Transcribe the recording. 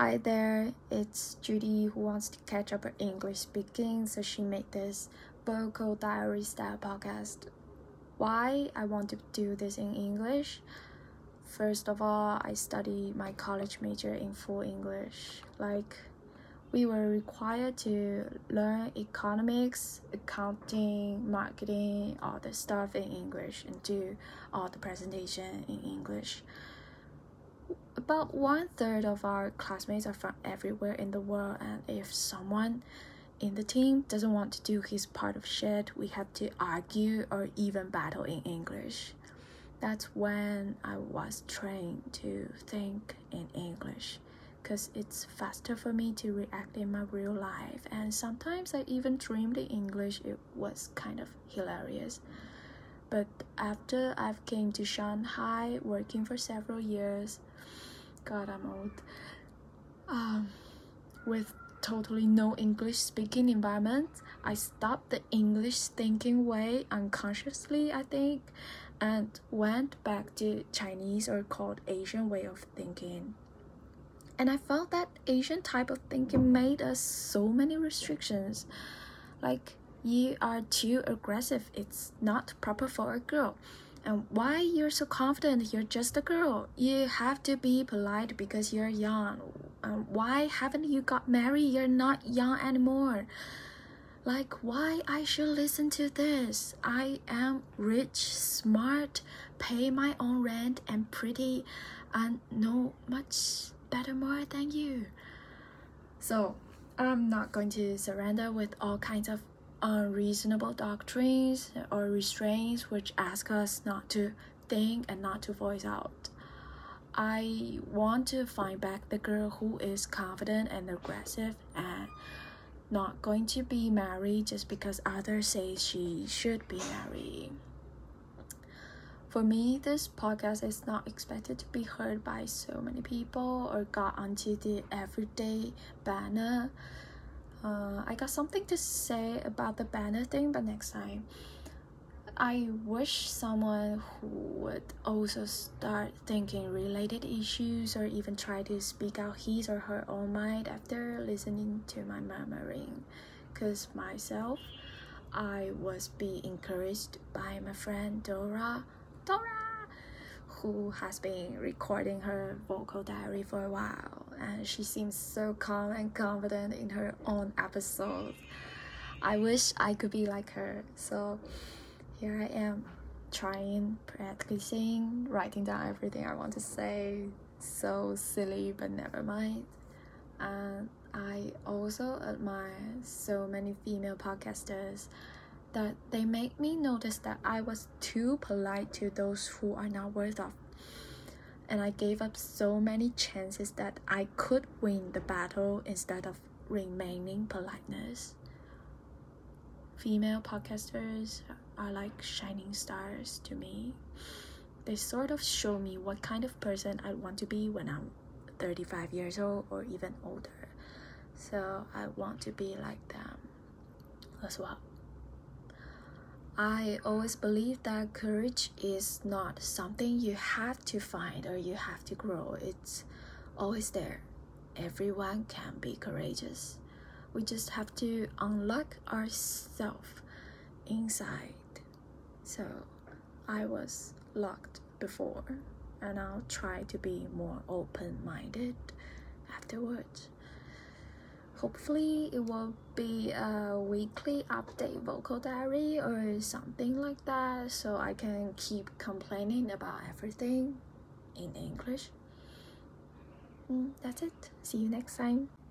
Hi there, it's Judy who wants to catch up her English speaking, so she made this vocal diary style podcast. Why I want to do this in English? First of all, I study my college major in full English. Like, we were required to learn economics, accounting, marketing, all the stuff in English, and do all the presentation in English. About one third of our classmates are from everywhere in the world, and if someone in the team doesn't want to do his part of shit, we have to argue or even battle in English. That's when I was trained to think in English because it's faster for me to react in my real life. And sometimes I even dreamed in English. It was kind of hilarious. But after I've came to Shanghai working for several years, God, I'm old. Um, with totally no English speaking environment, I stopped the English thinking way unconsciously, I think, and went back to Chinese or called Asian way of thinking. And I felt that Asian type of thinking made us so many restrictions. Like, you are too aggressive, it's not proper for a girl. And why you're so confident you're just a girl? You have to be polite because you're young. And why haven't you got married? You're not young anymore like why I should listen to this. I am rich, smart, pay my own rent, and pretty, and know much better more than you. So I'm not going to surrender with all kinds of unreasonable doctrines or restraints which ask us not to think and not to voice out. I want to find back the girl who is confident and aggressive and not going to be married just because others say she should be married. For me, this podcast is not expected to be heard by so many people or got onto the everyday banner. Uh, I got something to say about the banner thing, but next time. I wish someone who would also start thinking related issues or even try to speak out his or her own mind after listening to my murmuring. Because myself, I was being encouraged by my friend Dora, Dora, who has been recording her vocal diary for a while, and she seems so calm and confident in her own episodes. I wish I could be like her. So here I am trying, practicing, writing down everything I want to say. So silly, but never mind. And I also admire so many female podcasters that they make me notice that I was too polite to those who are not worth of. And I gave up so many chances that I could win the battle instead of remaining politeness. Female podcasters are like shining stars to me. They sort of show me what kind of person I want to be when I'm 35 years old or even older. So I want to be like them as well. I always believe that courage is not something you have to find or you have to grow. It's always there. Everyone can be courageous. We just have to unlock ourselves inside. So I was locked before, and I'll try to be more open minded afterwards. Hopefully, it will be a weekly update vocal diary or something like that so I can keep complaining about everything in English. Mm, that's it. See you next time.